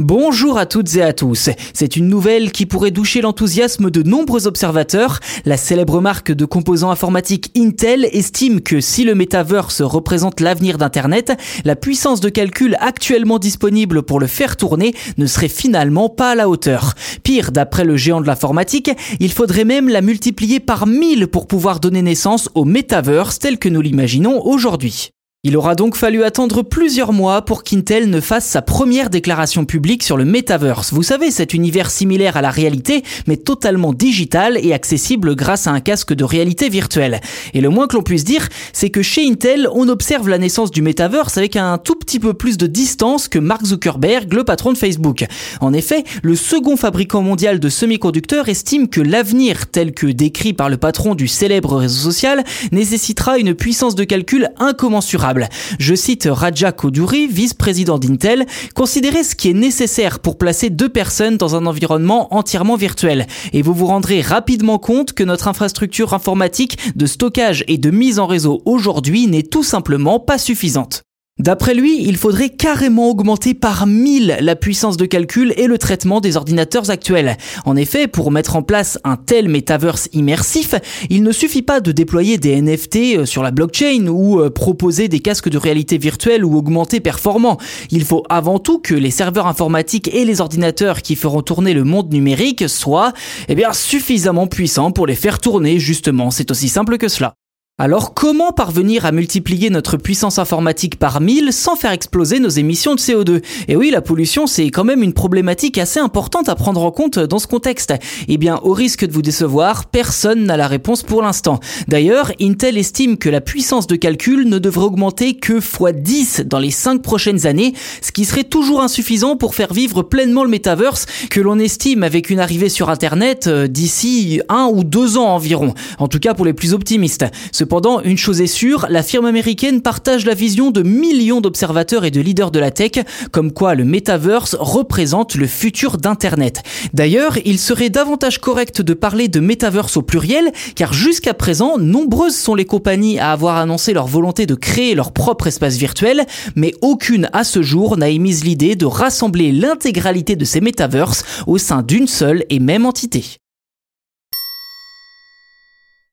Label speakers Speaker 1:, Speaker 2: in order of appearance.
Speaker 1: Bonjour à toutes et à tous. C'est une nouvelle qui pourrait doucher l'enthousiasme de nombreux observateurs. La célèbre marque de composants informatiques Intel estime que si le metaverse représente l'avenir d'Internet, la puissance de calcul actuellement disponible pour le faire tourner ne serait finalement pas à la hauteur. Pire, d'après le géant de l'informatique, il faudrait même la multiplier par 1000 pour pouvoir donner naissance au metaverse tel que nous l'imaginons aujourd'hui. Il aura donc fallu attendre plusieurs mois pour qu'Intel ne fasse sa première déclaration publique sur le Metaverse. Vous savez, cet univers similaire à la réalité, mais totalement digital et accessible grâce à un casque de réalité virtuelle. Et le moins que l'on puisse dire, c'est que chez Intel, on observe la naissance du Metaverse avec un tout petit peu plus de distance que Mark Zuckerberg, le patron de Facebook. En effet, le second fabricant mondial de semi-conducteurs estime que l'avenir, tel que décrit par le patron du célèbre réseau social, nécessitera une puissance de calcul incommensurable. Je cite Raja Koduri, vice-président d'Intel, considérez ce qui est nécessaire pour placer deux personnes dans un environnement entièrement virtuel et vous vous rendrez rapidement compte que notre infrastructure informatique de stockage et de mise en réseau aujourd'hui n'est tout simplement pas suffisante. D'après lui, il faudrait carrément augmenter par 1000 la puissance de calcul et le traitement des ordinateurs actuels. En effet, pour mettre en place un tel metaverse immersif, il ne suffit pas de déployer des NFT euh, sur la blockchain ou euh, proposer des casques de réalité virtuelle ou augmentée performants. Il faut avant tout que les serveurs informatiques et les ordinateurs qui feront tourner le monde numérique soient eh bien, suffisamment puissants pour les faire tourner justement. C'est aussi simple que cela. Alors comment parvenir à multiplier notre puissance informatique par 1000 sans faire exploser nos émissions de CO2 Et oui, la pollution c'est quand même une problématique assez importante à prendre en compte dans ce contexte. Eh bien, au risque de vous décevoir, personne n'a la réponse pour l'instant. D'ailleurs, Intel estime que la puissance de calcul ne devrait augmenter que x10 dans les 5 prochaines années, ce qui serait toujours insuffisant pour faire vivre pleinement le metaverse que l'on estime avec une arrivée sur Internet euh, d'ici un ou deux ans environ. En tout cas pour les plus optimistes. Cependant, une chose est sûre, la firme américaine partage la vision de millions d'observateurs et de leaders de la tech, comme quoi le metaverse représente le futur d'Internet. D'ailleurs, il serait davantage correct de parler de metaverse au pluriel, car jusqu'à présent, nombreuses sont les compagnies à avoir annoncé leur volonté de créer leur propre espace virtuel, mais aucune à ce jour n'a émise l'idée de rassembler l'intégralité de ces metaverses au sein d'une seule et même entité.